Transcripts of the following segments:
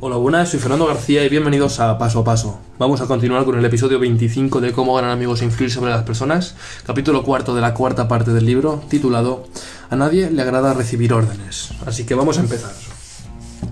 Hola, buenas, soy Fernando García y bienvenidos a Paso a Paso. Vamos a continuar con el episodio 25 de Cómo ganar amigos e influir sobre las personas, capítulo cuarto de la cuarta parte del libro, titulado A nadie le agrada recibir órdenes. Así que vamos a empezar.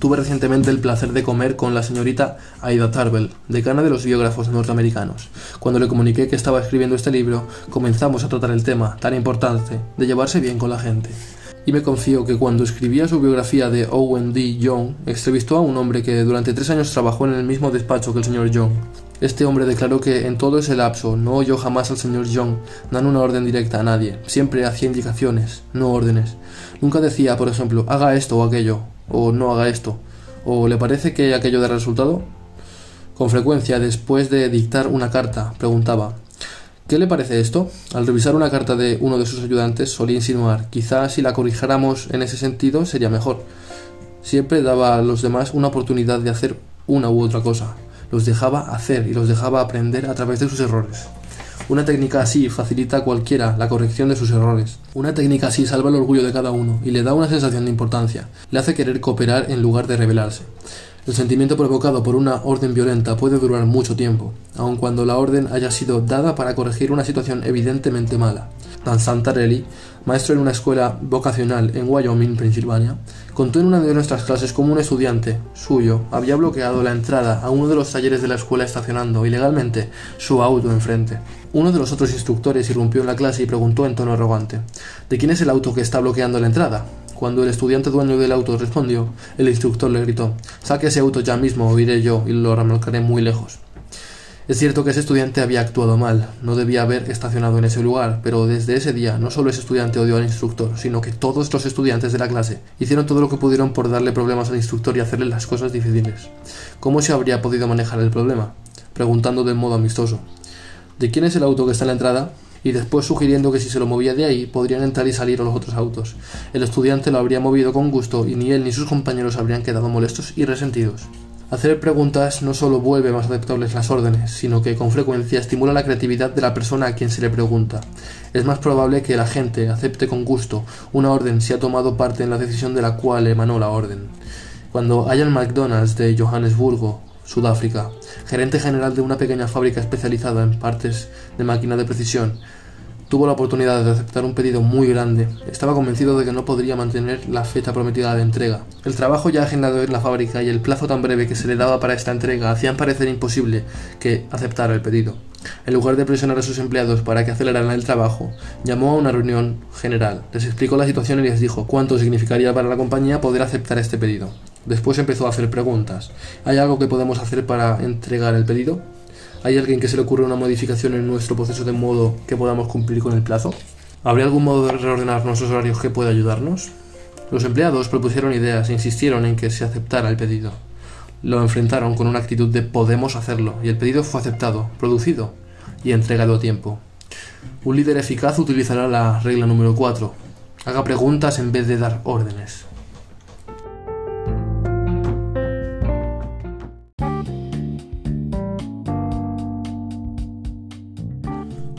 Tuve recientemente el placer de comer con la señorita Aida Tarbell, decana de los biógrafos norteamericanos. Cuando le comuniqué que estaba escribiendo este libro, comenzamos a tratar el tema tan importante de llevarse bien con la gente y me confío que cuando escribía su biografía de Owen D. Young, entrevistó a un hombre que durante tres años trabajó en el mismo despacho que el señor Young. Este hombre declaró que en todo ese lapso no oyó jamás al señor Young dando una orden directa a nadie, siempre hacía indicaciones, no órdenes. Nunca decía, por ejemplo, haga esto o aquello, o no haga esto, o le parece que aquello dará resultado. Con frecuencia, después de dictar una carta, preguntaba, ¿Qué le parece esto? Al revisar una carta de uno de sus ayudantes solía insinuar, quizá si la corrijáramos en ese sentido sería mejor. Siempre daba a los demás una oportunidad de hacer una u otra cosa. Los dejaba hacer y los dejaba aprender a través de sus errores. Una técnica así facilita a cualquiera la corrección de sus errores. Una técnica así salva el orgullo de cada uno y le da una sensación de importancia. Le hace querer cooperar en lugar de rebelarse. El sentimiento provocado por una orden violenta puede durar mucho tiempo, aun cuando la orden haya sido dada para corregir una situación evidentemente mala. Dan Santarelli, maestro en una escuela vocacional en Wyoming, Pensilvania, contó en una de nuestras clases cómo un estudiante suyo había bloqueado la entrada a uno de los talleres de la escuela estacionando ilegalmente su auto enfrente. Uno de los otros instructores irrumpió en la clase y preguntó en tono arrogante ¿De quién es el auto que está bloqueando la entrada? Cuando el estudiante dueño del auto respondió, el instructor le gritó, saque ese auto ya mismo o iré yo y lo remolcaré muy lejos. Es cierto que ese estudiante había actuado mal, no debía haber estacionado en ese lugar, pero desde ese día no solo ese estudiante odió al instructor, sino que todos los estudiantes de la clase hicieron todo lo que pudieron por darle problemas al instructor y hacerle las cosas difíciles. ¿Cómo se habría podido manejar el problema? Preguntando de modo amistoso. ¿De quién es el auto que está en la entrada? Y después sugiriendo que si se lo movía de ahí podrían entrar y salir los otros autos. El estudiante lo habría movido con gusto y ni él ni sus compañeros habrían quedado molestos y resentidos. Hacer preguntas no solo vuelve más aceptables las órdenes, sino que con frecuencia estimula la creatividad de la persona a quien se le pregunta. Es más probable que la gente acepte con gusto una orden si ha tomado parte en la decisión de la cual emanó la orden. Cuando Ian McDonald's de Johannesburgo Sudáfrica, gerente general de una pequeña fábrica especializada en partes de máquina de precisión, tuvo la oportunidad de aceptar un pedido muy grande. Estaba convencido de que no podría mantener la fecha prometida de entrega. El trabajo ya agendado en la fábrica y el plazo tan breve que se le daba para esta entrega hacían parecer imposible que aceptara el pedido. En lugar de presionar a sus empleados para que aceleraran el trabajo, llamó a una reunión general, les explicó la situación y les dijo cuánto significaría para la compañía poder aceptar este pedido. Después empezó a hacer preguntas. ¿Hay algo que podemos hacer para entregar el pedido? ¿Hay alguien que se le ocurra una modificación en nuestro proceso de modo que podamos cumplir con el plazo? ¿Habría algún modo de reordenar nuestros horarios que pueda ayudarnos? Los empleados propusieron ideas e insistieron en que se aceptara el pedido. Lo enfrentaron con una actitud de podemos hacerlo y el pedido fue aceptado, producido y entregado a tiempo. Un líder eficaz utilizará la regla número 4. Haga preguntas en vez de dar órdenes.